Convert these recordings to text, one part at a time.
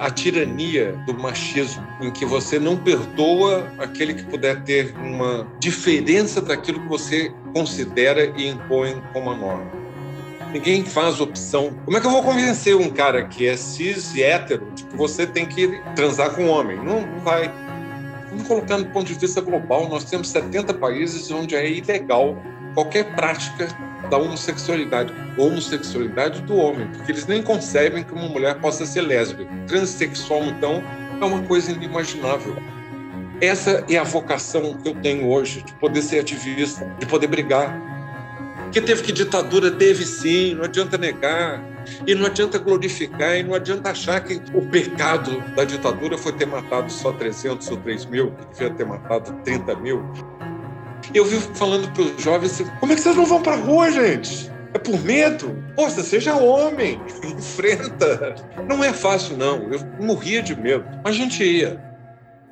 a tirania do machismo, em que você não perdoa aquele que puder ter uma diferença daquilo que você considera e impõe como a norma. Ninguém faz opção. Como é que eu vou convencer um cara que é cis e hétero de que você tem que transar com um homem? Não, não vai. Vamos colocar do ponto de vista global, nós temos 70 países onde é ilegal qualquer prática da homossexualidade, homossexualidade do homem, porque eles nem concebem que uma mulher possa ser lésbica. Transsexual, então, é uma coisa inimaginável. Essa é a vocação que eu tenho hoje, de poder ser ativista, de poder brigar. Que teve que ditadura? Teve sim, não adianta negar. E não adianta glorificar, e não adianta achar que o pecado da ditadura foi ter matado só 300 ou 3 mil, que devia ter matado 30 mil. Eu vivo falando para os jovens assim, como é que vocês não vão para a rua, gente? É por medo? Poxa, seja homem, enfrenta. Não é fácil, não. Eu morria de medo, mas a gente ia.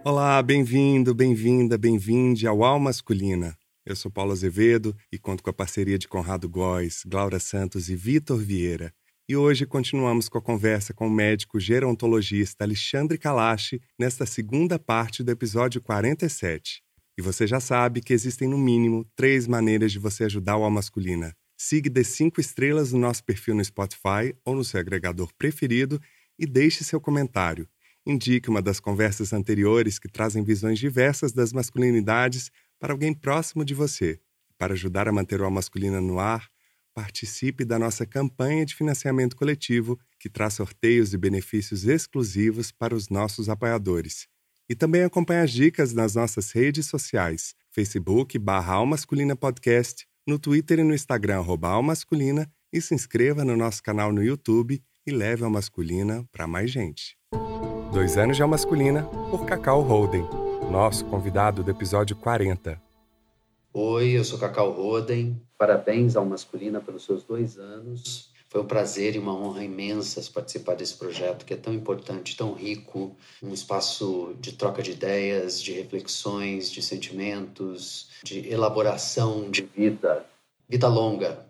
Olá, bem-vindo, bem-vinda, bem-vinde ao Al Masculina. Eu sou Paulo Azevedo e conto com a parceria de Conrado Góes, Glaura Santos e Vitor Vieira. E hoje continuamos com a conversa com o médico gerontologista Alexandre Kalashi nesta segunda parte do episódio 47. E você já sabe que existem no mínimo três maneiras de você ajudar o Al Masculina. Siga de cinco estrelas no nosso perfil no Spotify ou no seu agregador preferido e deixe seu comentário. Indique uma das conversas anteriores que trazem visões diversas das masculinidades para alguém próximo de você. Para ajudar a manter o Al Masculina no ar, participe da nossa campanha de financiamento coletivo que traz sorteios e benefícios exclusivos para os nossos apoiadores. E também acompanhe as dicas nas nossas redes sociais, Facebook barra Almasculina Podcast, no Twitter e no Instagram arroba Almasculina e se inscreva no nosso canal no YouTube e leve a masculina para mais gente. Dois anos de Almasculina, por Cacau Holden, nosso convidado do episódio 40. Oi, eu sou Cacau Roden. Parabéns ao Masculina pelos seus dois anos. Foi um prazer e uma honra imensa participar desse projeto que é tão importante, tão rico, um espaço de troca de ideias, de reflexões, de sentimentos, de elaboração de vida, vida longa.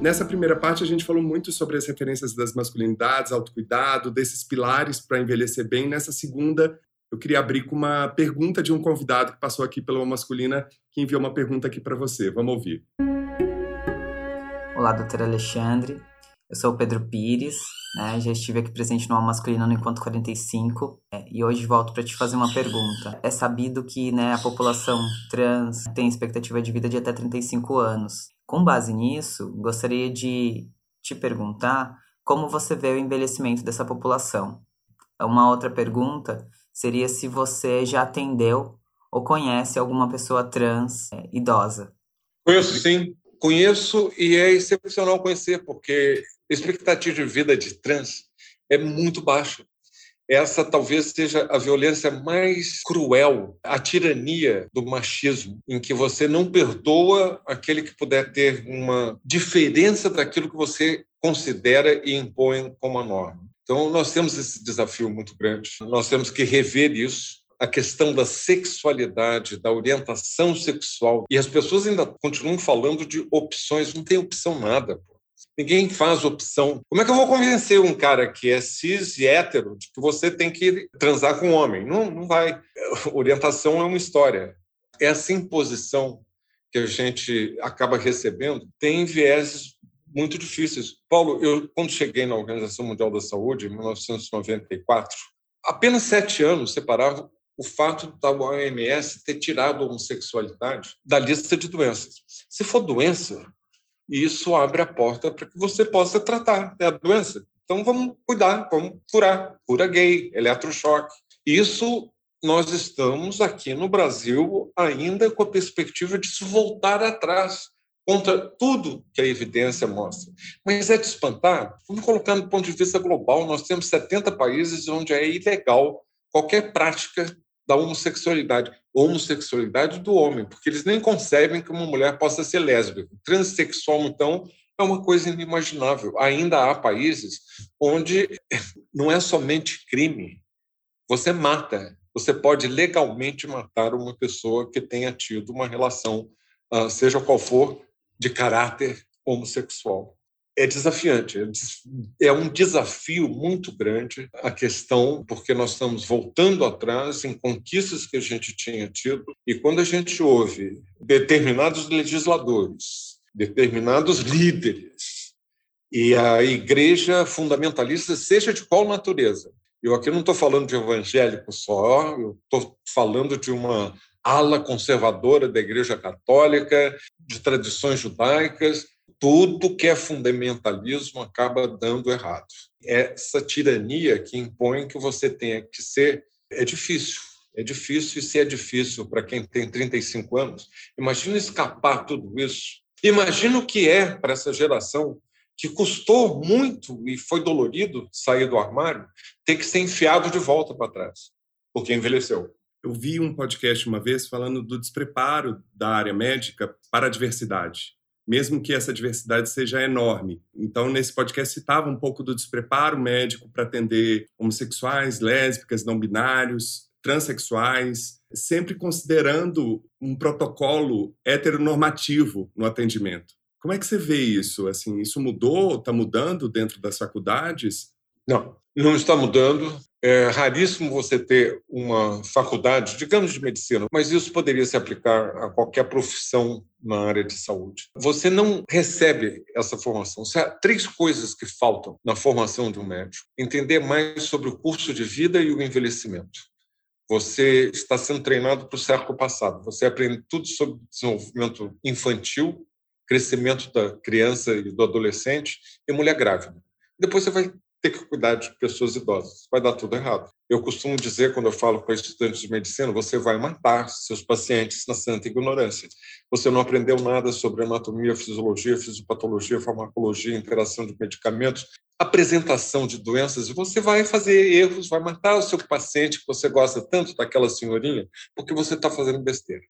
Nessa primeira parte, a gente falou muito sobre as referências das masculinidades, autocuidado, desses pilares para envelhecer bem. Nessa segunda, eu queria abrir com uma pergunta de um convidado que passou aqui pela Masculina, que enviou uma pergunta aqui para você. Vamos ouvir. Olá, doutor Alexandre. Eu sou o Pedro Pires, né? já estive aqui presente no Masculino no Enquanto 45 é, e hoje volto para te fazer uma pergunta. É sabido que né, a população trans tem expectativa de vida de até 35 anos. Com base nisso, gostaria de te perguntar como você vê o envelhecimento dessa população. Uma outra pergunta seria se você já atendeu ou conhece alguma pessoa trans é, idosa. Conheço sim, Conheço e é excepcional conhecer, porque a expectativa de vida de trans é muito baixa. Essa talvez seja a violência mais cruel, a tirania do machismo, em que você não perdoa aquele que puder ter uma diferença daquilo que você considera e impõe como a norma. Então, nós temos esse desafio muito grande. Nós temos que rever isso a questão da sexualidade, da orientação sexual. E as pessoas ainda continuam falando de opções, não tem opção nada. Ninguém faz opção. Como é que eu vou convencer um cara que é cis e hétero de que você tem que transar com um homem? Não, não vai. Orientação é uma história. Essa imposição que a gente acaba recebendo tem vieses muito difíceis. Paulo, eu quando cheguei na Organização Mundial da Saúde, em 1994, apenas sete anos separavam o fato da OMS ter tirado a homossexualidade da lista de doenças. Se for doença, isso abre a porta para que você possa tratar a doença. Então vamos cuidar, vamos curar. Cura gay, eletrochoque. Isso nós estamos aqui no Brasil ainda com a perspectiva de se voltar atrás contra tudo que a evidência mostra. Mas é de espantar, vamos colocar no ponto de vista global, nós temos 70 países onde é ilegal qualquer prática da homossexualidade, homossexualidade do homem, porque eles nem concebem que uma mulher possa ser lésbica. Transsexual, então, é uma coisa inimaginável. Ainda há países onde não é somente crime, você mata, você pode legalmente matar uma pessoa que tenha tido uma relação, ah, seja qual for, de caráter homossexual. É desafiante, é, é um desafio muito grande a questão, porque nós estamos voltando atrás em conquistas que a gente tinha tido, e quando a gente ouve determinados legisladores, determinados líderes, e a igreja fundamentalista, seja de qual natureza, eu aqui não estou falando de evangélico só, eu estou falando de uma ala conservadora da Igreja Católica, de tradições judaicas, tudo que é fundamentalismo acaba dando errado. Essa tirania que impõe que você tenha que ser é difícil. É difícil, e se é difícil para quem tem 35 anos, imagina escapar tudo isso. Imagina o que é para essa geração que custou muito e foi dolorido sair do armário, ter que ser enfiado de volta para trás, porque envelheceu. Eu vi um podcast uma vez falando do despreparo da área médica para a diversidade mesmo que essa diversidade seja enorme. Então, nesse podcast, citava um pouco do despreparo médico para atender homossexuais, lésbicas, não binários, transexuais, sempre considerando um protocolo heteronormativo no atendimento. Como é que você vê isso? Assim, isso mudou? Está mudando dentro das faculdades? Não, não está mudando. É raríssimo você ter uma faculdade, digamos, de medicina, mas isso poderia se aplicar a qualquer profissão na área de saúde. Você não recebe essa formação. Há três coisas que faltam na formação de um médico: entender mais sobre o curso de vida e o envelhecimento. Você está sendo treinado para o século passado. Você aprende tudo sobre desenvolvimento infantil, crescimento da criança e do adolescente e mulher grávida. Depois você vai ter que cuidar de pessoas idosas. Vai dar tudo errado. Eu costumo dizer, quando eu falo para estudantes de medicina, você vai matar seus pacientes na santa ignorância. Você não aprendeu nada sobre anatomia, fisiologia, fisiopatologia, farmacologia, interação de medicamentos, apresentação de doenças, e você vai fazer erros, vai matar o seu paciente que você gosta tanto daquela senhorinha, porque você está fazendo besteira.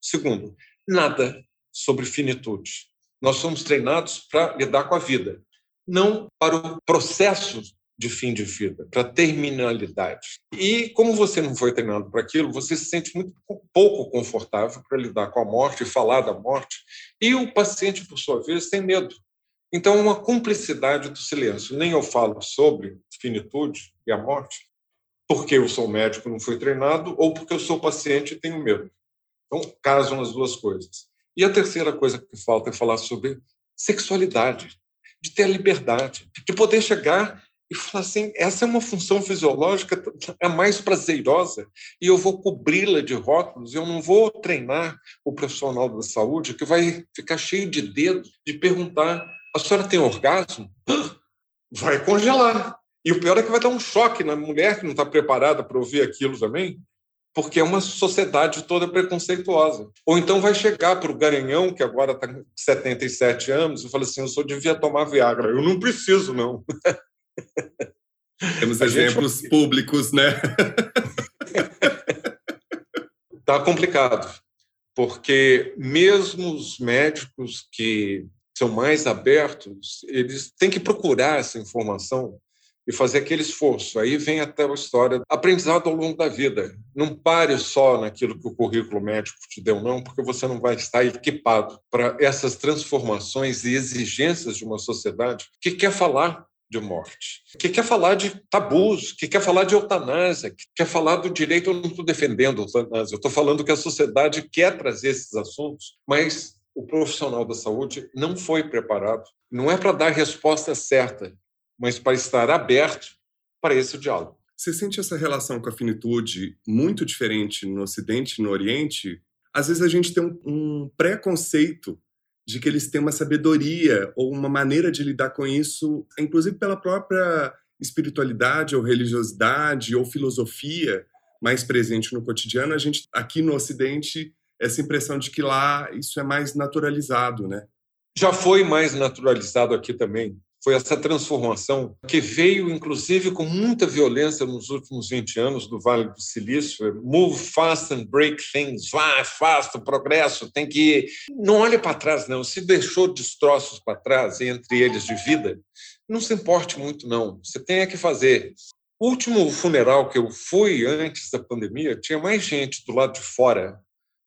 Segundo, nada sobre finitude. Nós somos treinados para lidar com a vida não para o processo de fim de vida, para a terminalidade. E como você não foi treinado para aquilo, você se sente muito pouco confortável para lidar com a morte falar da morte. E o paciente, por sua vez, tem medo. Então, uma cumplicidade do silêncio. Nem eu falo sobre finitude e a morte, porque eu sou médico, não fui treinado, ou porque eu sou paciente e tenho medo. Então, casam as duas coisas. E a terceira coisa que falta é falar sobre sexualidade de ter a liberdade, de poder chegar e falar assim: essa é uma função fisiológica a mais prazerosa e eu vou cobri-la de rótulos, eu não vou treinar o profissional da saúde que vai ficar cheio de dedos de perguntar: a senhora tem orgasmo? Vai congelar. E o pior é que vai dar um choque na mulher que não está preparada para ouvir aquilo também porque é uma sociedade toda preconceituosa. Ou então vai chegar para o Garanhão, que agora está com 77 anos, e fala assim: eu só devia tomar Viagra. Eu não preciso, não. Temos exemplos gente... públicos, né? Está complicado, porque mesmo os médicos que são mais abertos, eles têm que procurar essa informação e fazer aquele esforço. Aí vem até a história aprendizado ao longo da vida. Não pare só naquilo que o currículo médico te deu, não, porque você não vai estar equipado para essas transformações e exigências de uma sociedade que quer falar de morte, que quer falar de tabus, que quer falar de eutanásia, que quer falar do direito. Eu não estou defendendo a eutanásia, eu estou falando que a sociedade quer trazer esses assuntos, mas o profissional da saúde não foi preparado. Não é para dar resposta certa, mas para estar aberto para esse diálogo. Você sente essa relação com a finitude muito diferente no Ocidente e no Oriente? Às vezes a gente tem um, um preconceito de que eles têm uma sabedoria ou uma maneira de lidar com isso, inclusive pela própria espiritualidade ou religiosidade ou filosofia mais presente no cotidiano. A gente aqui no Ocidente essa impressão de que lá isso é mais naturalizado, né? Já foi mais naturalizado aqui também foi essa transformação que veio, inclusive, com muita violência nos últimos 20 anos do Vale do Silício. Move fast and break things. Vai, faça o progresso, tem que ir. Não olhe para trás, não. Se deixou destroços para trás, entre eles de vida, não se importe muito, não. Você tem é que fazer. O último funeral que eu fui antes da pandemia, tinha mais gente do lado de fora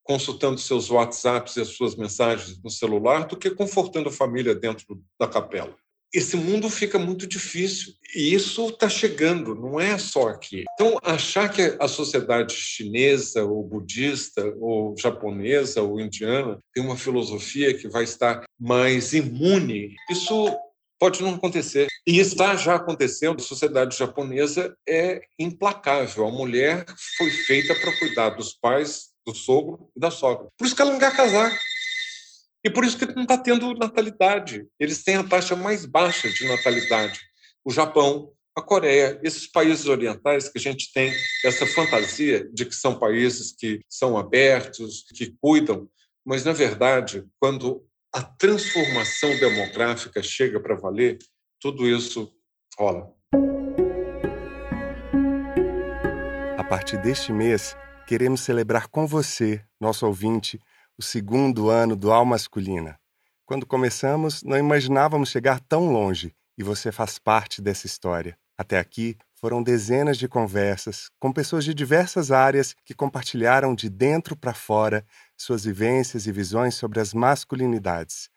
consultando seus WhatsApps e as suas mensagens no celular do que confortando a família dentro da capela. Esse mundo fica muito difícil. E isso está chegando, não é só aqui. Então, achar que a sociedade chinesa, ou budista, ou japonesa, ou indiana tem uma filosofia que vai estar mais imune, isso pode não acontecer. E está já acontecendo. A sociedade japonesa é implacável. A mulher foi feita para cuidar dos pais, do sogro e da sogra. Por isso que ela não quer casar. E por isso que não está tendo natalidade. Eles têm a taxa mais baixa de natalidade. O Japão, a Coreia, esses países orientais que a gente tem essa fantasia de que são países que são abertos, que cuidam, mas na verdade, quando a transformação demográfica chega para valer, tudo isso rola. A partir deste mês, queremos celebrar com você, nosso ouvinte, o segundo ano do Alma Masculina. Quando começamos, não imaginávamos chegar tão longe e você faz parte dessa história. Até aqui foram dezenas de conversas com pessoas de diversas áreas que compartilharam de dentro para fora suas vivências e visões sobre as masculinidades.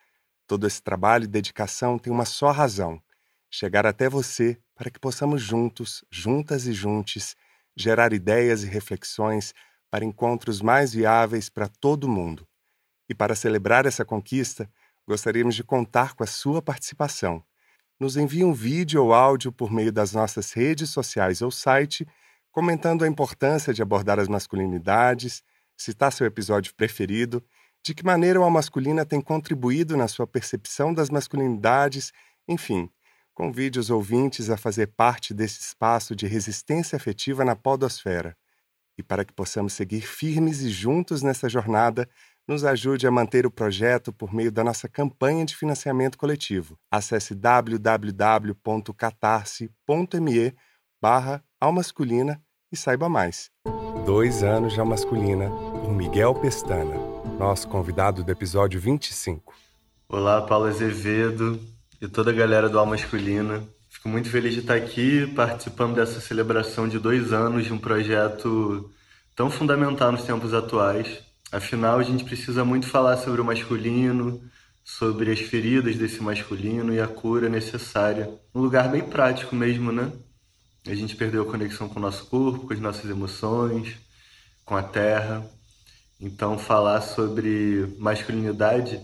Todo esse trabalho e dedicação tem uma só razão: chegar até você para que possamos juntos, juntas e juntos, gerar ideias e reflexões para encontros mais viáveis para todo mundo. E para celebrar essa conquista, gostaríamos de contar com a sua participação. Nos envie um vídeo ou áudio por meio das nossas redes sociais ou site, comentando a importância de abordar as masculinidades, citar seu episódio preferido, de que maneira o masculina tem contribuído na sua percepção das masculinidades, enfim, convide os ouvintes a fazer parte desse espaço de resistência afetiva na podosfera. E para que possamos seguir firmes e juntos nessa jornada, nos ajude a manter o projeto por meio da nossa campanha de financiamento coletivo. Acesse www.catarse.me barra Almasculina e saiba mais. Dois anos de Almasculina, por Miguel Pestana, nosso convidado do episódio 25. Olá, Paulo Azevedo e toda a galera do Almasculina. Fico muito feliz de estar aqui participando dessa celebração de dois anos de um projeto tão fundamental nos tempos atuais Afinal, a gente precisa muito falar sobre o masculino, sobre as feridas desse masculino e a cura necessária. Um lugar bem prático mesmo, né? A gente perdeu a conexão com o nosso corpo, com as nossas emoções, com a terra. Então, falar sobre masculinidade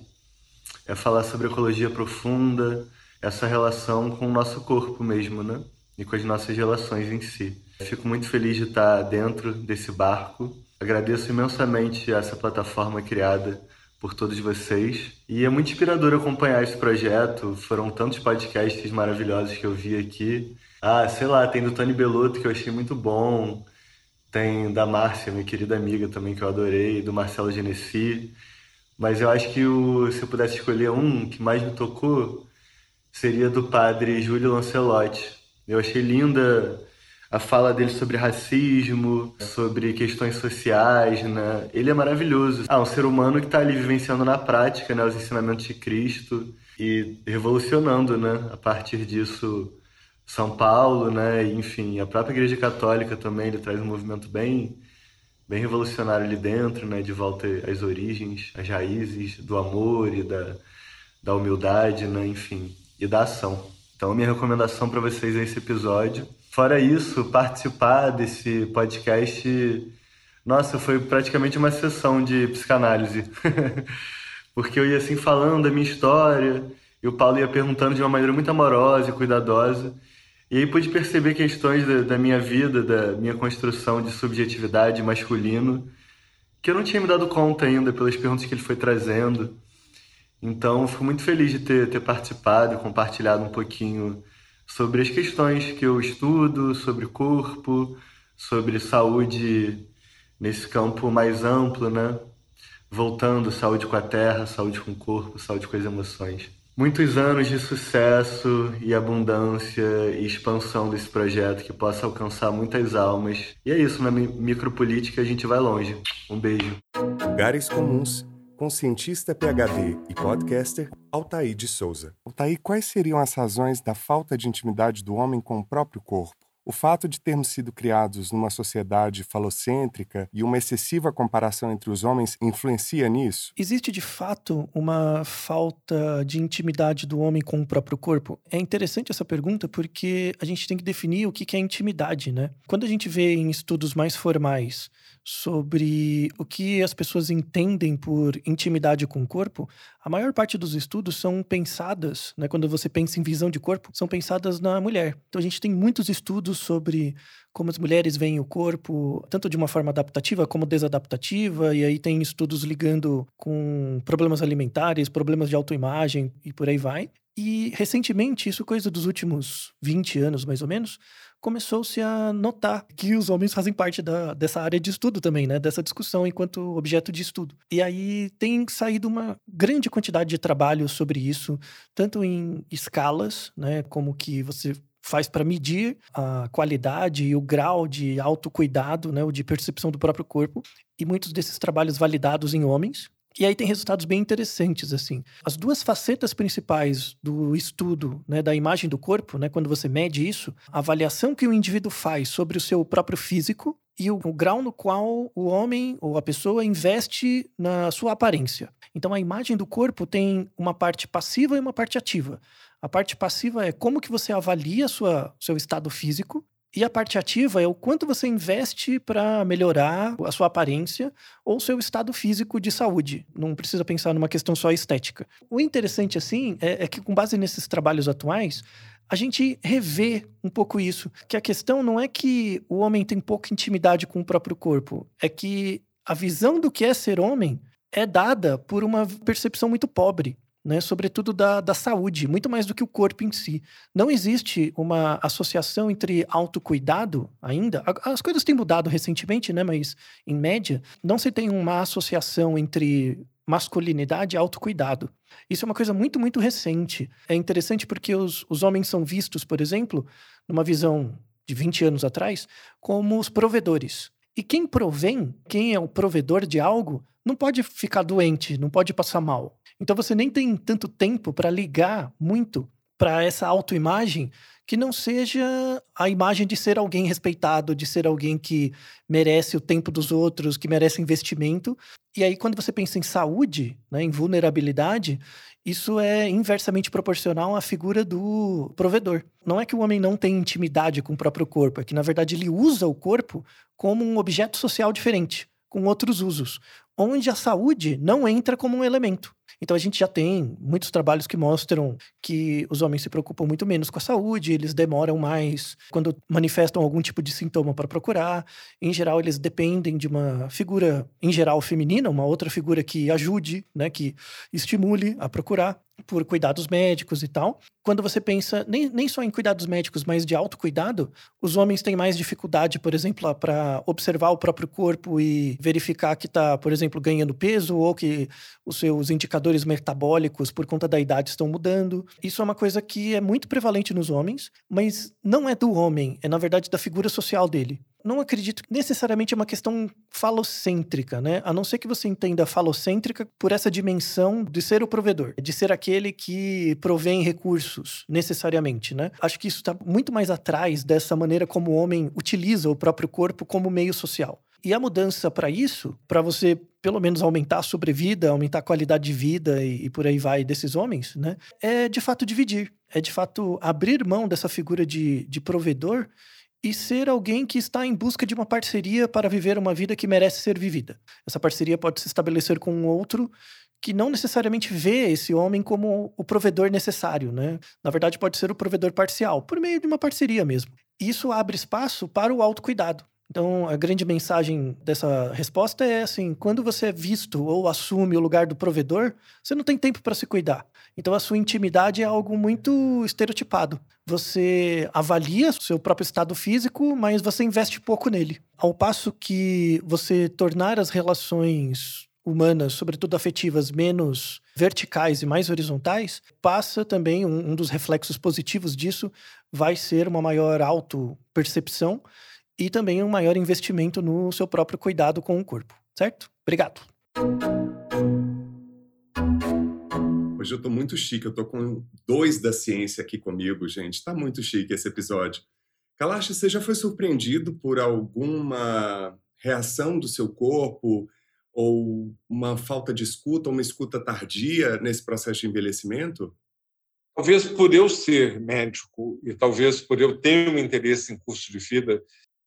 é falar sobre ecologia profunda, essa relação com o nosso corpo mesmo, né? E com as nossas relações em si. Fico muito feliz de estar dentro desse barco Agradeço imensamente essa plataforma criada por todos vocês. E é muito inspirador acompanhar esse projeto. Foram tantos podcasts maravilhosos que eu vi aqui. Ah, sei lá, tem do Tony Belotto que eu achei muito bom. Tem da Márcia, minha querida amiga também, que eu adorei. Do Marcelo Genesi. Mas eu acho que o, se eu pudesse escolher um que mais me tocou, seria do padre Júlio Lancelotti. Eu achei linda a fala dele sobre racismo, sobre questões sociais, né? Ele é maravilhoso. Ah, um ser humano que está ali vivenciando na prática, né, os ensinamentos de Cristo e revolucionando, né, a partir disso São Paulo, né, enfim, a própria Igreja Católica também, ele traz um movimento bem bem revolucionário ali dentro, né, de volta às origens, às raízes do amor e da, da humildade, né, enfim, e da ação. Então, minha recomendação para vocês é esse episódio Fora isso, participar desse podcast, nossa, foi praticamente uma sessão de psicanálise. Porque eu ia assim falando da minha história, e o Paulo ia perguntando de uma maneira muito amorosa e cuidadosa. E aí pude perceber questões da, da minha vida, da minha construção de subjetividade masculino, que eu não tinha me dado conta ainda pelas perguntas que ele foi trazendo. Então, fico muito feliz de ter, ter participado compartilhado um pouquinho sobre as questões que eu estudo, sobre corpo, sobre saúde nesse campo mais amplo, né? Voltando saúde com a terra, saúde com o corpo, saúde com as emoções. Muitos anos de sucesso e abundância e expansão desse projeto que possa alcançar muitas almas. E é isso, na micropolítica a gente vai longe. Um beijo. Lugares comuns com cientista PhD e podcaster Altair de Souza. Altair, quais seriam as razões da falta de intimidade do homem com o próprio corpo? O fato de termos sido criados numa sociedade falocêntrica e uma excessiva comparação entre os homens influencia nisso? Existe de fato uma falta de intimidade do homem com o próprio corpo? É interessante essa pergunta porque a gente tem que definir o que é intimidade, né? Quando a gente vê em estudos mais formais sobre o que as pessoas entendem por intimidade com o corpo, a maior parte dos estudos são pensadas, né, quando você pensa em visão de corpo, são pensadas na mulher. Então a gente tem muitos estudos sobre como as mulheres veem o corpo, tanto de uma forma adaptativa como desadaptativa, e aí tem estudos ligando com problemas alimentares, problemas de autoimagem e por aí vai. E recentemente, isso coisa dos últimos 20 anos mais ou menos, começou-se a notar que os homens fazem parte da, dessa área de estudo também, né? Dessa discussão enquanto objeto de estudo. E aí tem saído uma grande quantidade de trabalho sobre isso, tanto em escalas, né? Como que você faz para medir a qualidade e o grau de autocuidado, né, ou de percepção do próprio corpo, e muitos desses trabalhos validados em homens, e aí tem resultados bem interessantes, assim. As duas facetas principais do estudo né, da imagem do corpo, né, quando você mede isso, a avaliação que o indivíduo faz sobre o seu próprio físico e o, o grau no qual o homem ou a pessoa investe na sua aparência. Então a imagem do corpo tem uma parte passiva e uma parte ativa. A parte passiva é como que você avalia sua, seu estado físico e a parte ativa é o quanto você investe para melhorar a sua aparência ou seu estado físico de saúde. Não precisa pensar numa questão só estética. O interessante, assim, é, é que com base nesses trabalhos atuais, a gente revê um pouco isso. Que a questão não é que o homem tem pouca intimidade com o próprio corpo, é que a visão do que é ser homem é dada por uma percepção muito pobre né, sobretudo da, da saúde, muito mais do que o corpo em si. Não existe uma associação entre autocuidado ainda. As coisas têm mudado recentemente, né, mas em média, não se tem uma associação entre masculinidade e autocuidado. Isso é uma coisa muito, muito recente. É interessante porque os, os homens são vistos, por exemplo, numa visão de 20 anos atrás, como os provedores. E quem provém, quem é o provedor de algo, não pode ficar doente, não pode passar mal. Então você nem tem tanto tempo para ligar muito para essa autoimagem que não seja a imagem de ser alguém respeitado, de ser alguém que merece o tempo dos outros, que merece investimento. E aí, quando você pensa em saúde, né, em vulnerabilidade, isso é inversamente proporcional à figura do provedor. Não é que o homem não tem intimidade com o próprio corpo, é que, na verdade, ele usa o corpo como um objeto social diferente, com outros usos, onde a saúde não entra como um elemento. Então a gente já tem muitos trabalhos que mostram que os homens se preocupam muito menos com a saúde, eles demoram mais quando manifestam algum tipo de sintoma para procurar. Em geral, eles dependem de uma figura, em geral feminina, uma outra figura que ajude, né, que estimule a procurar por cuidados médicos e tal. Quando você pensa nem, nem só em cuidados médicos, mas de autocuidado, os homens têm mais dificuldade, por exemplo, para observar o próprio corpo e verificar que está, por exemplo, ganhando peso ou que os seus indicadores metabólicos por conta da idade estão mudando. Isso é uma coisa que é muito prevalente nos homens, mas não é do homem, é na verdade da figura social dele não acredito que necessariamente é uma questão falocêntrica, né? A não ser que você entenda falocêntrica por essa dimensão de ser o provedor, de ser aquele que provém recursos, necessariamente, né? Acho que isso está muito mais atrás dessa maneira como o homem utiliza o próprio corpo como meio social. E a mudança para isso, para você pelo menos aumentar a sobrevida, aumentar a qualidade de vida e, e, por aí vai desses homens, né? É de fato dividir, é de fato abrir mão dessa figura de, de provedor e ser alguém que está em busca de uma parceria para viver uma vida que merece ser vivida. Essa parceria pode se estabelecer com um outro que não necessariamente vê esse homem como o provedor necessário, né? Na verdade, pode ser o provedor parcial, por meio de uma parceria mesmo. Isso abre espaço para o autocuidado. Então, a grande mensagem dessa resposta é assim: quando você é visto ou assume o lugar do provedor, você não tem tempo para se cuidar. Então, a sua intimidade é algo muito estereotipado. Você avalia o seu próprio estado físico, mas você investe pouco nele. Ao passo que você tornar as relações humanas, sobretudo afetivas, menos verticais e mais horizontais, passa também um, um dos reflexos positivos disso vai ser uma maior auto-percepção e também um maior investimento no seu próprio cuidado com o corpo, certo? Obrigado. Hoje eu estou muito chique, eu estou com dois da ciência aqui comigo, gente. Está muito chique esse episódio. Kalash, você já foi surpreendido por alguma reação do seu corpo ou uma falta de escuta, uma escuta tardia nesse processo de envelhecimento? Talvez por eu ser médico e talvez por eu ter um interesse em curso de vida,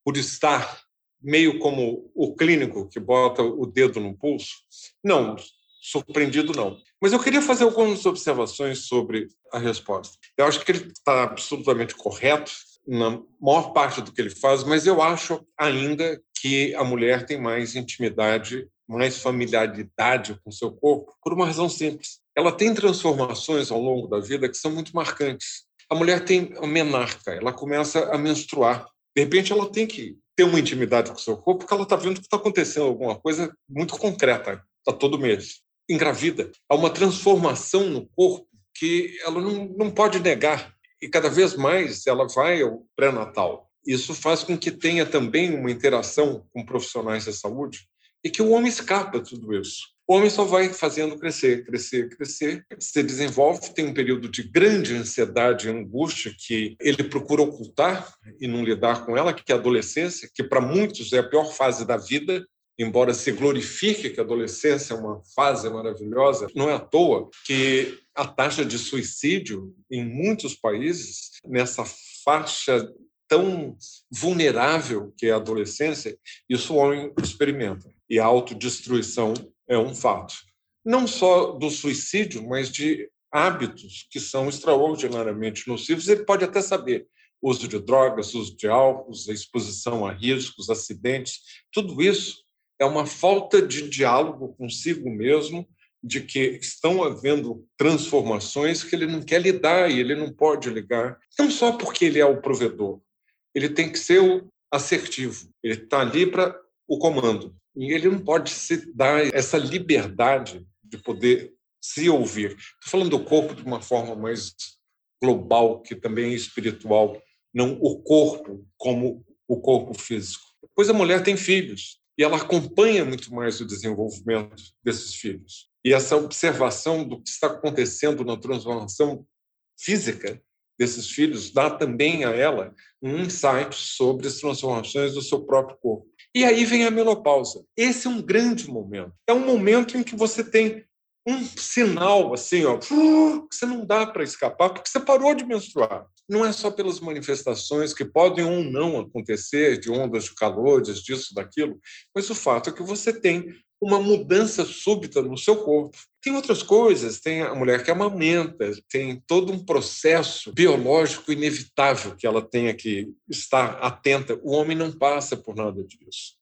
por estar meio como o clínico que bota o dedo no pulso, não, surpreendido não. Mas eu queria fazer algumas observações sobre a resposta. Eu acho que ele está absolutamente correto na maior parte do que ele faz, mas eu acho ainda que a mulher tem mais intimidade, mais familiaridade com seu corpo, por uma razão simples. Ela tem transformações ao longo da vida que são muito marcantes. A mulher tem menarca, ela começa a menstruar. De repente, ela tem que ter uma intimidade com o seu corpo, porque ela está vendo que está acontecendo alguma coisa muito concreta, está todo mês. Engravida. Há uma transformação no corpo que ela não, não pode negar e cada vez mais ela vai ao pré-natal. Isso faz com que tenha também uma interação com profissionais da saúde e que o homem escapa de tudo isso. O homem só vai fazendo crescer, crescer, crescer, se desenvolve, tem um período de grande ansiedade e angústia que ele procura ocultar e não lidar com ela, que é a adolescência, que para muitos é a pior fase da vida, embora se glorifique que a adolescência é uma fase maravilhosa, não é à toa que a taxa de suicídio em muitos países, nessa faixa tão vulnerável que é a adolescência, isso o homem experimenta. E a autodestruição é um fato. Não só do suicídio, mas de hábitos que são extraordinariamente nocivos. Ele pode até saber uso de drogas, uso de álcool, a exposição a riscos, acidentes, tudo isso é uma falta de diálogo consigo mesmo, de que estão havendo transformações que ele não quer lidar e ele não pode ligar, não só porque ele é o provedor, ele tem que ser o assertivo, ele está ali para o comando. E ele não pode se dar essa liberdade de poder se ouvir. Estou falando do corpo de uma forma mais global, que também é espiritual, não o corpo como o corpo físico. Pois a mulher tem filhos, e ela acompanha muito mais o desenvolvimento desses filhos. E essa observação do que está acontecendo na transformação física desses filhos dá também a ela um insight sobre as transformações do seu próprio corpo. E aí vem a menopausa. Esse é um grande momento. É um momento em que você tem um sinal assim, ó, que você não dá para escapar porque você parou de menstruar não é só pelas manifestações que podem ou não acontecer, de ondas de calor, disso, daquilo, mas o fato é que você tem uma mudança súbita no seu corpo. Tem outras coisas, tem a mulher que amamenta, tem todo um processo biológico inevitável que ela tenha que estar atenta. O homem não passa por nada disso.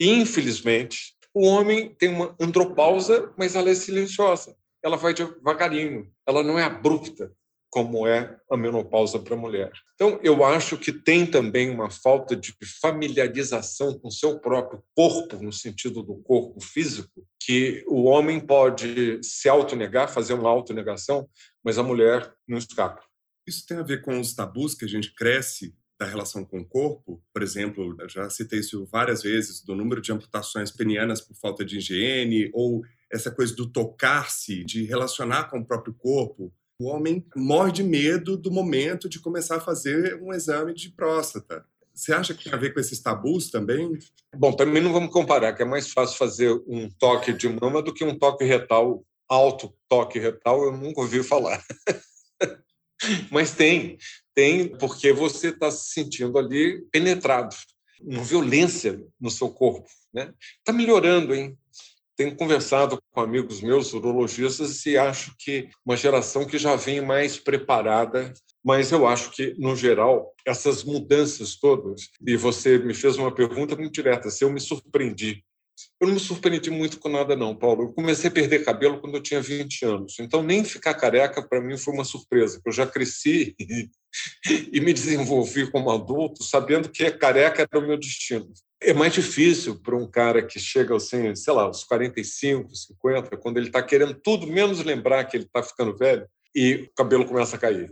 E, infelizmente, o homem tem uma andropausa, mas ela é silenciosa. Ela vai devagarinho, ela não é abrupta como é a menopausa para a mulher. Então, eu acho que tem também uma falta de familiarização com seu próprio corpo, no sentido do corpo físico, que o homem pode se autonegar, fazer uma autonegação, mas a mulher não escapa. Isso tem a ver com os tabus que a gente cresce da relação com o corpo, por exemplo, já citei isso várias vezes, do número de amputações penianas por falta de higiene, ou essa coisa do tocar-se, de relacionar com o próprio corpo, o homem morre de medo do momento de começar a fazer um exame de próstata. Você acha que tem a ver com esses tabus também? Bom, também não vamos comparar, que é mais fácil fazer um toque de mama do que um toque retal, alto toque retal, eu nunca ouvi falar. Mas tem, tem, porque você está se sentindo ali penetrado, uma violência no seu corpo. Está né? Tá melhorando, hein? Tenho conversado com amigos meus urologistas e acho que uma geração que já vem mais preparada, mas eu acho que, no geral, essas mudanças todas, e você me fez uma pergunta muito direta, se eu me surpreendi. Eu não me surpreendi muito com nada, não, Paulo. Eu comecei a perder cabelo quando eu tinha 20 anos. Então, nem ficar careca, para mim, foi uma surpresa. Eu já cresci e me desenvolvi como adulto sabendo que careca era o meu destino. É mais difícil para um cara que chega assim, sei lá, aos 45, 50, quando ele está querendo tudo menos lembrar que ele está ficando velho e o cabelo começa a cair.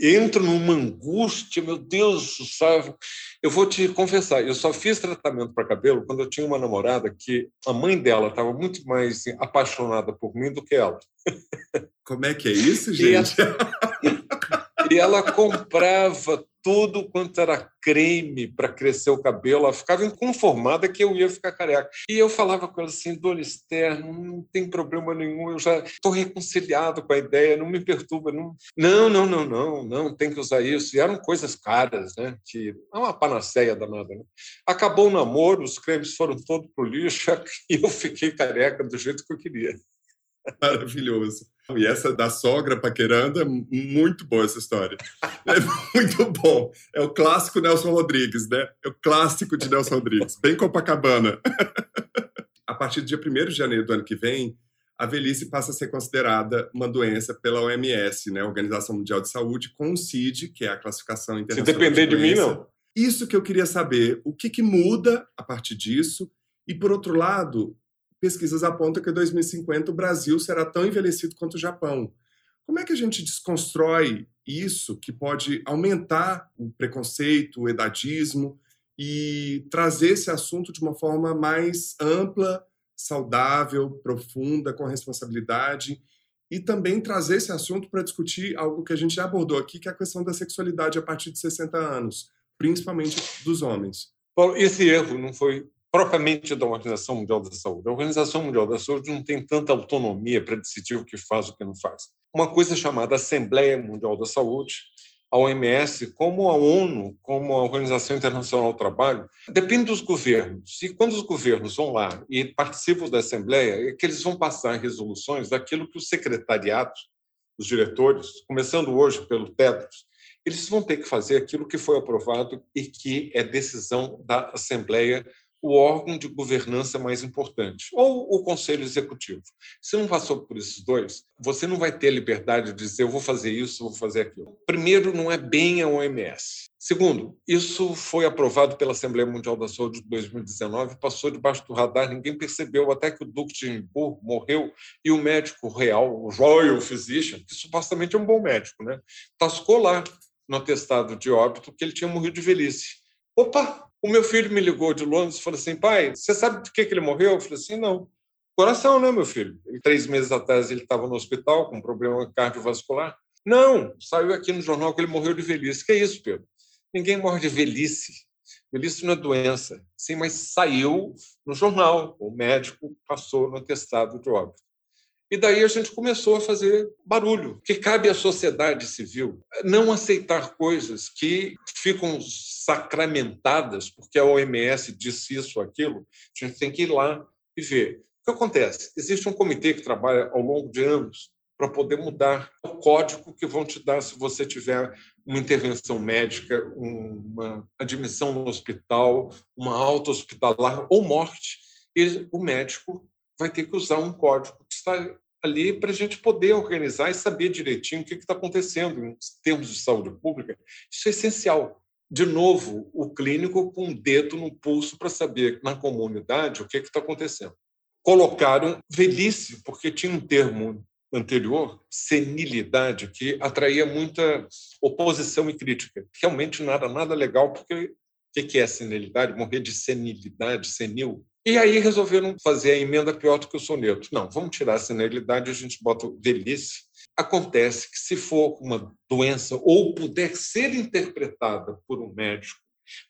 Entro numa angústia, meu Deus do céu. Eu vou te confessar, eu só fiz tratamento para cabelo quando eu tinha uma namorada que a mãe dela estava muito mais apaixonada por mim do que ela. Como é que é isso, gente? E ela comprava tudo quanto era creme para crescer o cabelo. Ela ficava inconformada que eu ia ficar careca. E eu falava com ela assim: Dona Esther, não tem problema nenhum, eu já estou reconciliado com a ideia, não me perturba. Não, não, não, não, não, não tem que usar isso. E eram coisas caras, né? Que é uma panaceia danada. Né? Acabou o namoro, os cremes foram todos para o lixo e eu fiquei careca do jeito que eu queria. Maravilhoso. E essa da sogra paquerando é muito boa essa história. É muito bom. É o clássico Nelson Rodrigues, né? É o clássico de Nelson Rodrigues. Bem Copacabana. A partir do dia 1 de janeiro do ano que vem, a velhice passa a ser considerada uma doença pela OMS, né? Organização Mundial de Saúde, com o CID, que é a classificação internacional. Se depender de, de mim, não. Isso que eu queria saber. O que, que muda a partir disso? E, por outro lado, pesquisas apontam que em 2050 o Brasil será tão envelhecido quanto o Japão. Como é que a gente desconstrói isso que pode aumentar o preconceito, o edadismo e trazer esse assunto de uma forma mais ampla, saudável, profunda, com responsabilidade e também trazer esse assunto para discutir algo que a gente já abordou aqui, que é a questão da sexualidade a partir de 60 anos, principalmente dos homens. Paulo, esse erro não foi propriamente da Organização Mundial da Saúde. A Organização Mundial da Saúde não tem tanta autonomia para decidir o que faz e o que não faz. Uma coisa chamada Assembleia Mundial da Saúde, a OMS, como a ONU, como a Organização Internacional do Trabalho, depende dos governos. E quando os governos vão lá e participam da Assembleia, é que eles vão passar resoluções daquilo que os secretariados, os diretores, começando hoje pelo TEDros, eles vão ter que fazer aquilo que foi aprovado e que é decisão da Assembleia o órgão de governança mais importante, ou o conselho executivo. Se não passou por esses dois, você não vai ter a liberdade de dizer eu vou fazer isso, vou fazer aquilo. Primeiro, não é bem a OMS. Segundo, isso foi aprovado pela Assembleia Mundial da Saúde de 2019, passou debaixo do radar, ninguém percebeu, até que o Duque de Edimburgo morreu e o médico real, o Royal Physician, que supostamente é um bom médico, né, tascou lá no atestado de óbito que ele tinha morrido de velhice. Opa, o meu filho me ligou de Londres e falou assim: pai, você sabe de que, que ele morreu? Eu falei assim: não. Coração, né, meu filho? E três meses atrás ele estava no hospital com um problema cardiovascular. Não, saiu aqui no jornal que ele morreu de velhice. Que é isso, Pedro? Ninguém morre de velhice. Velhice não é doença. Sim, mas saiu no jornal. O médico passou no atestado de óbito. E daí a gente começou a fazer barulho, que cabe à sociedade civil não aceitar coisas que ficam sacramentadas, porque a OMS disse isso aquilo. A gente tem que ir lá e ver. O que acontece? Existe um comitê que trabalha ao longo de anos para poder mudar o código que vão te dar se você tiver uma intervenção médica, uma admissão no hospital, uma alta hospitalar ou morte. E o médico vai ter que usar um código que está ali para a gente poder organizar e saber direitinho o que está acontecendo em termos de saúde pública. Isso é essencial. De novo, o clínico com um dedo no pulso para saber na comunidade o que está acontecendo. Colocaram velhice, porque tinha um termo anterior, senilidade, que atraía muita oposição e crítica. Realmente nada, nada legal, porque o que é senilidade? Morrer de senilidade, senil, e aí resolveram fazer a emenda pior do que o soneto. Não, vamos tirar a senilidade, a gente bota velhice. Acontece que se for uma doença ou puder ser interpretada por um médico,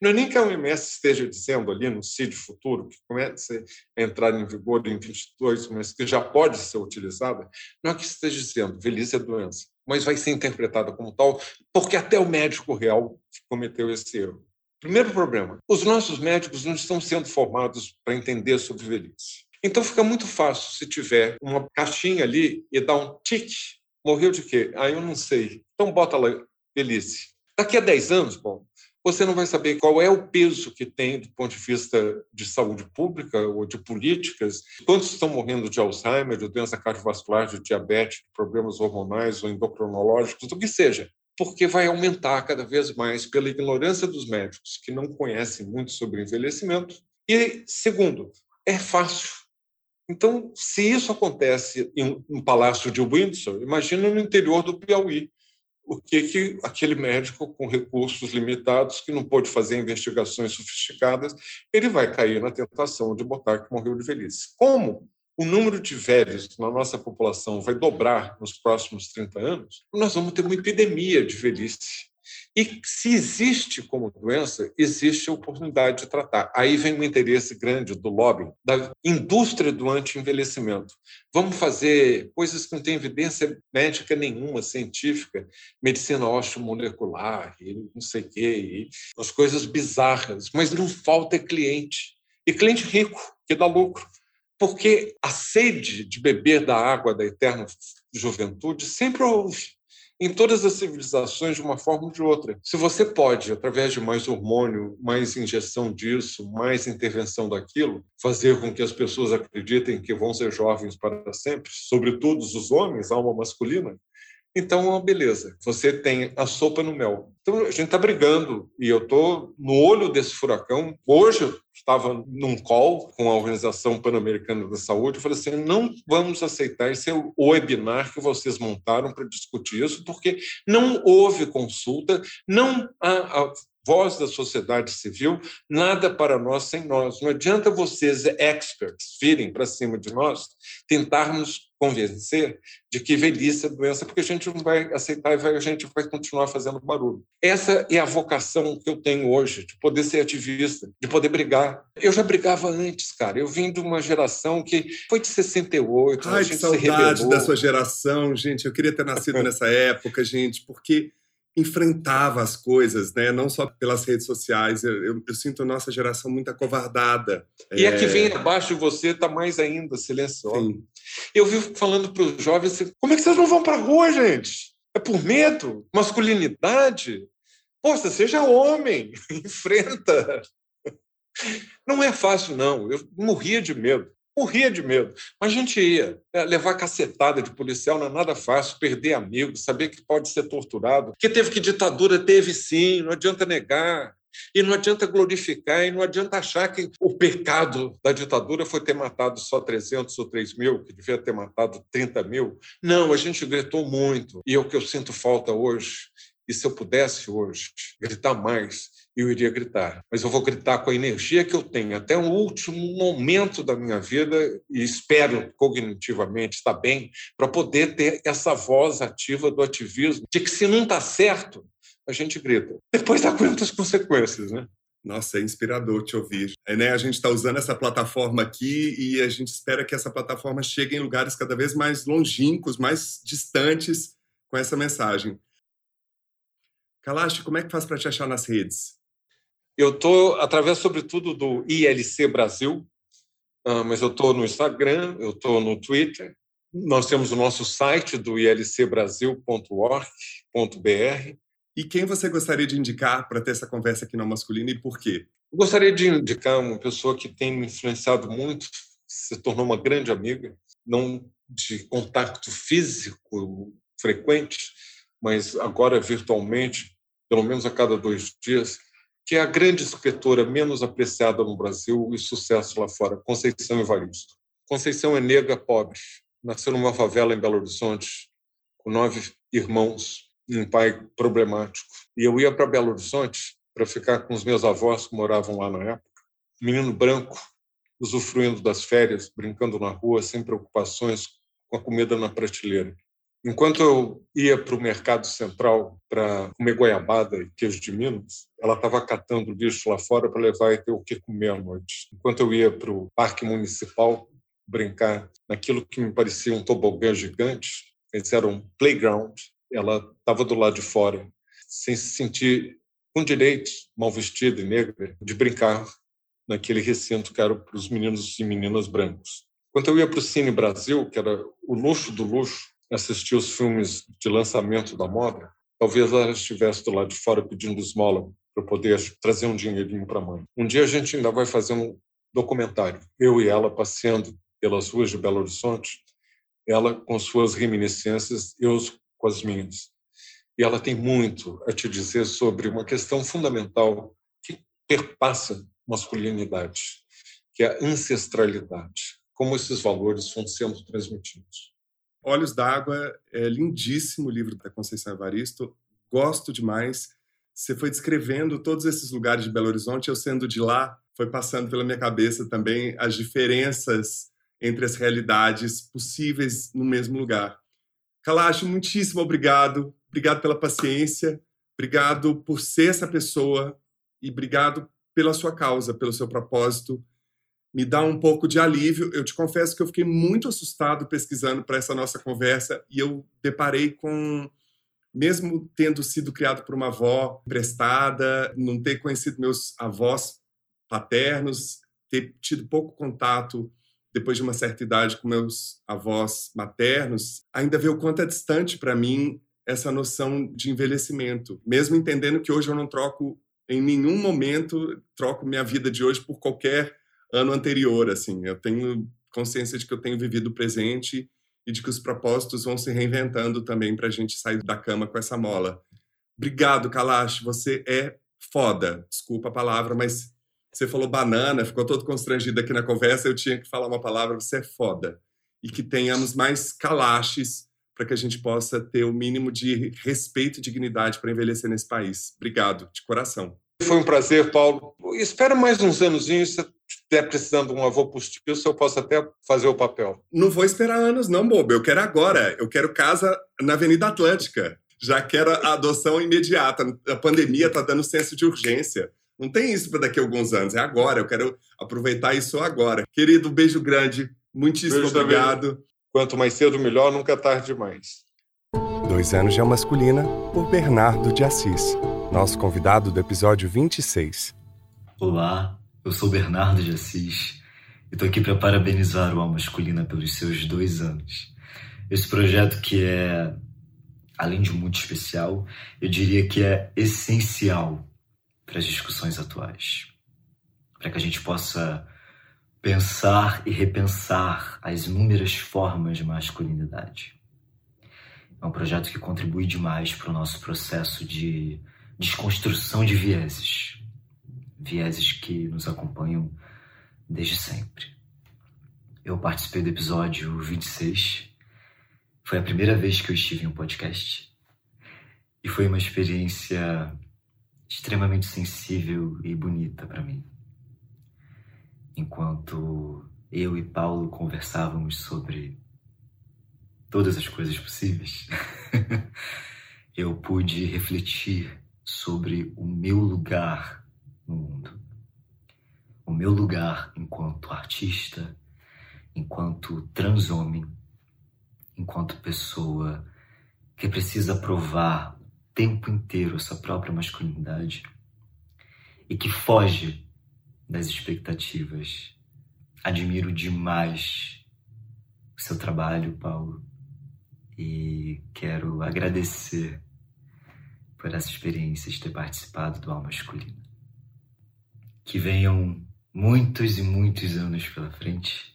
não é nem que a OMS esteja dizendo ali no CID futuro, que começa a entrar em vigor em 22, mas que já pode ser utilizada, não é que esteja dizendo velhice é doença, mas vai ser interpretada como tal, porque até o médico real cometeu esse erro. Primeiro problema: os nossos médicos não estão sendo formados para entender sobre velhice. Então fica muito fácil se tiver uma caixinha ali e dar um tique. Morreu de quê? Ah, eu não sei. Então bota lá velhice. Daqui a 10 anos, bom, você não vai saber qual é o peso que tem do ponto de vista de saúde pública ou de políticas, quantos estão morrendo de Alzheimer, de doença cardiovascular, de diabetes, de problemas hormonais ou endocrinológicos, do que seja porque vai aumentar cada vez mais pela ignorância dos médicos, que não conhecem muito sobre envelhecimento. E, segundo, é fácil. Então, se isso acontece em um palácio de Windsor, imagina no interior do Piauí. O que, que aquele médico com recursos limitados, que não pôde fazer investigações sofisticadas, ele vai cair na tentação de botar que morreu de velhice. Como o número de velhos na nossa população vai dobrar nos próximos 30 anos, nós vamos ter uma epidemia de velhice. E se existe como doença, existe a oportunidade de tratar. Aí vem o interesse grande do lobby, da indústria do anti-envelhecimento. Vamos fazer coisas que não têm evidência médica nenhuma, científica, medicina osteomolecular, não sei o quê, e as coisas bizarras, mas não falta cliente. E cliente rico, que dá lucro. Porque a sede de beber da água da eterna juventude sempre houve em todas as civilizações de uma forma ou de outra. Se você pode, através de mais hormônio, mais injeção disso, mais intervenção daquilo, fazer com que as pessoas acreditem que vão ser jovens para sempre, sobretudo os homens, alma masculina, então, beleza, você tem a sopa no mel. Então, a gente está brigando e eu estou no olho desse furacão. Hoje, eu estava num call com a Organização Pan-Americana da Saúde e falei assim: não vamos aceitar esse webinar que vocês montaram para discutir isso, porque não houve consulta, não há a voz da sociedade civil, nada para nós sem nós. Não adianta vocês, experts, virem para cima de nós, tentarmos convencer de que velhice é doença, porque a gente não vai aceitar e a gente vai continuar fazendo barulho. Essa é a vocação que eu tenho hoje, de poder ser ativista, de poder brigar. Eu já brigava antes, cara. Eu vim de uma geração que foi de 68, Ai, a gente que saudade da sua geração, gente. Eu queria ter nascido nessa época, gente, porque enfrentava as coisas, né? não só pelas redes sociais. Eu, eu, eu sinto a nossa geração muito acovardada. E é... a que vem abaixo de você está mais ainda silenciosa. Eu vivo falando para os jovens assim, como é que vocês não vão para a rua, gente? É por medo? Masculinidade? Poxa, seja homem, enfrenta. Não é fácil, não. Eu morria de medo morria de medo. Mas a gente ia. É, levar cacetada de policial não é nada fácil, perder amigos, saber que pode ser torturado. Que teve que ditadura? Teve sim, não adianta negar. E não adianta glorificar, e não adianta achar que o pecado da ditadura foi ter matado só 300 ou 3 mil, que devia ter matado 30 mil. Não, a gente gritou muito. E é o que eu sinto falta hoje. E se eu pudesse hoje gritar mais, eu iria gritar. Mas eu vou gritar com a energia que eu tenho até o último momento da minha vida e espero cognitivamente estar bem para poder ter essa voz ativa do ativismo de que se não está certo, a gente grita. Depois dá conta das consequências, né? Nossa, é inspirador te ouvir. É, né? A gente está usando essa plataforma aqui e a gente espera que essa plataforma chegue em lugares cada vez mais longínquos, mais distantes com essa mensagem. Kalash, como é que faz para te achar nas redes? Eu estou, através, sobretudo, do ILC Brasil, ah, mas eu estou no Instagram, eu estou no Twitter. Nós temos o nosso site do ilcbrasil.org.br. E quem você gostaria de indicar para ter essa conversa aqui no Masculino e por quê? Eu gostaria de indicar uma pessoa que tem me influenciado muito, se tornou uma grande amiga, não de contato físico frequente, mas agora virtualmente, pelo menos a cada dois dias, que é a grande escritora menos apreciada no Brasil e sucesso lá fora, Conceição Evaristo. Conceição é negra pobre, nasceu numa favela em Belo Horizonte, com nove irmãos um pai problemático. E eu ia para Belo Horizonte para ficar com os meus avós que moravam lá na época. Menino branco, usufruindo das férias, brincando na rua, sem preocupações, com a comida na prateleira. Enquanto eu ia para o mercado central para comer goiabada e queijo de Minas, ela estava catando lixo lá fora para levar e ter o que comer à noite. Enquanto eu ia para o parque municipal brincar naquilo que me parecia um tobogã gigante, eles eram um playground, ela estava do lado de fora, sem se sentir com direitos, mal vestida e negra, de brincar naquele recinto que era para os meninos e meninas brancos. Quando eu ia para o Cine Brasil, que era o luxo do luxo, assistir os filmes de lançamento da moda, talvez ela estivesse do lado de fora pedindo esmola para poder trazer um dinheirinho para a mãe. Um dia a gente ainda vai fazer um documentário, eu e ela passeando pelas ruas de Belo Horizonte, ela com suas reminiscências, eu com as minhas. E ela tem muito a te dizer sobre uma questão fundamental que perpassa masculinidade, que é a ancestralidade, como esses valores vão sendo transmitidos. Olhos d'Água é lindíssimo livro da Conceição Evaristo, gosto demais. Você foi descrevendo todos esses lugares de Belo Horizonte, eu sendo de lá, foi passando pela minha cabeça também as diferenças entre as realidades possíveis no mesmo lugar. Kalash, muitíssimo obrigado. Obrigado pela paciência, Obrigado por ser essa pessoa e obrigado pela sua causa, pelo seu propósito. Me dá um pouco de alívio. Eu te confesso que eu fiquei muito assustado pesquisando para essa nossa conversa e eu deparei com mesmo tendo sido criado por uma avó emprestada, não ter conhecido meus avós paternos, ter tido pouco contato depois de uma certa idade com meus avós maternos, ainda ver o quanto é distante para mim essa noção de envelhecimento, mesmo entendendo que hoje eu não troco em nenhum momento troco minha vida de hoje por qualquer ano anterior, assim. Eu tenho consciência de que eu tenho vivido o presente e de que os propósitos vão se reinventando também para a gente sair da cama com essa mola. Obrigado, Kalash, você é foda. Desculpa a palavra, mas você falou banana, ficou todo constrangido aqui na conversa, eu tinha que falar uma palavra, você é foda. E que tenhamos mais Kalashes para que a gente possa ter o mínimo de respeito e dignidade para envelhecer nesse país. Obrigado, de coração. Foi um prazer, Paulo. Espera mais uns anos, se estiver precisando de um avô postiço, eu posso até fazer o papel. Não vou esperar anos, não, bobo. Eu quero agora. Eu quero casa na Avenida Atlântica. Já quero a adoção imediata. A pandemia está dando senso de urgência. Não tem isso para daqui a alguns anos, é agora. Eu quero aproveitar isso agora. Querido, beijo grande. Muitíssimo beijo obrigado. Também. Quanto mais cedo, melhor, nunca é tarde demais. Dois anos de masculina, por Bernardo de Assis. Nosso convidado do episódio 26. Olá, eu sou Bernardo de Assis e estou aqui para parabenizar o Alma Masculina pelos seus dois anos. Esse projeto que é, além de muito especial, eu diria que é essencial para as discussões atuais, para que a gente possa pensar e repensar as inúmeras formas de masculinidade. É um projeto que contribui demais para o nosso processo de desconstrução de vieses, vieses que nos acompanham desde sempre. Eu participei do episódio 26. Foi a primeira vez que eu estive em um podcast e foi uma experiência extremamente sensível e bonita para mim. Enquanto eu e Paulo conversávamos sobre todas as coisas possíveis, eu pude refletir sobre o meu lugar no mundo. O meu lugar enquanto artista, enquanto transhomem, enquanto pessoa que precisa provar tempo inteiro sua própria masculinidade e que foge das expectativas. Admiro demais o seu trabalho, Paulo, e quero agradecer por essa experiência de ter participado do Alma Masculina. Que venham muitos e muitos anos pela frente,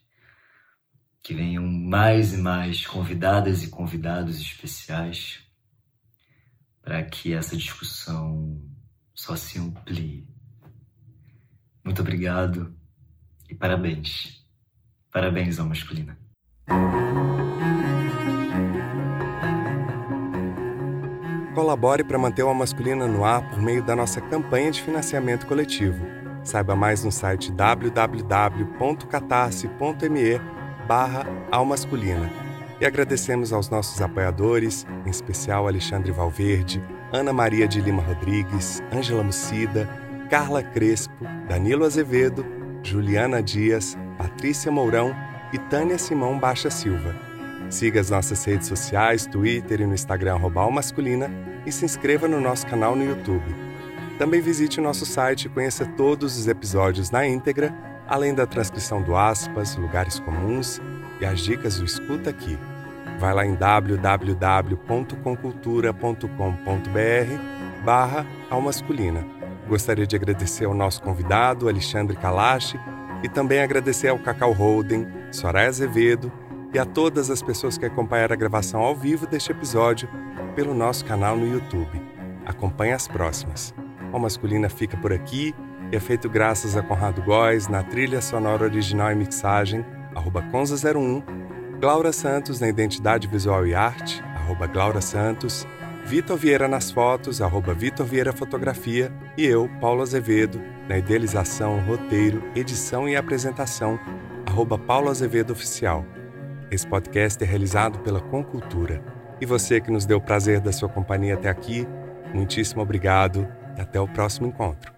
que venham mais e mais convidadas e convidados especiais para que essa discussão só se amplie. Muito obrigado e parabéns. Parabéns ao masculina. Colabore para manter o Masculina no ar por meio da nossa campanha de financiamento coletivo. Saiba mais no site www.catarse.me barra Almasculina. E agradecemos aos nossos apoiadores, em especial Alexandre Valverde, Ana Maria de Lima Rodrigues, Ângela Mucida, Carla Crespo, Danilo Azevedo, Juliana Dias, Patrícia Mourão e Tânia Simão Baixa Silva. Siga as nossas redes sociais, Twitter e no Instagram Masculina e se inscreva no nosso canal no YouTube. Também visite o nosso site e conheça todos os episódios na íntegra, além da transcrição do aspas, lugares comuns e as dicas do Escuta Aqui. Vai lá em www.concultura.com.br barra Almasculina. Gostaria de agradecer ao nosso convidado, Alexandre Kalash, e também agradecer ao Cacau Holden, Soraya Azevedo e a todas as pessoas que acompanharam a gravação ao vivo deste episódio pelo nosso canal no YouTube. Acompanhe as próximas. A Masculina fica por aqui e é feito graças a Conrado Góes na trilha sonora original e mixagem arroba Conza01, Glaura Santos na Identidade Visual e Arte, arroba Glaura Santos, Vitor Vieira nas fotos, arroba Vitor Vieira Fotografia, e eu, Paulo Azevedo, na idealização, roteiro, edição e apresentação, arroba Paulo Azevedo Oficial. Esse podcast é realizado pela Concultura. E você que nos deu o prazer da sua companhia até aqui, Muitíssimo obrigado e até o próximo encontro.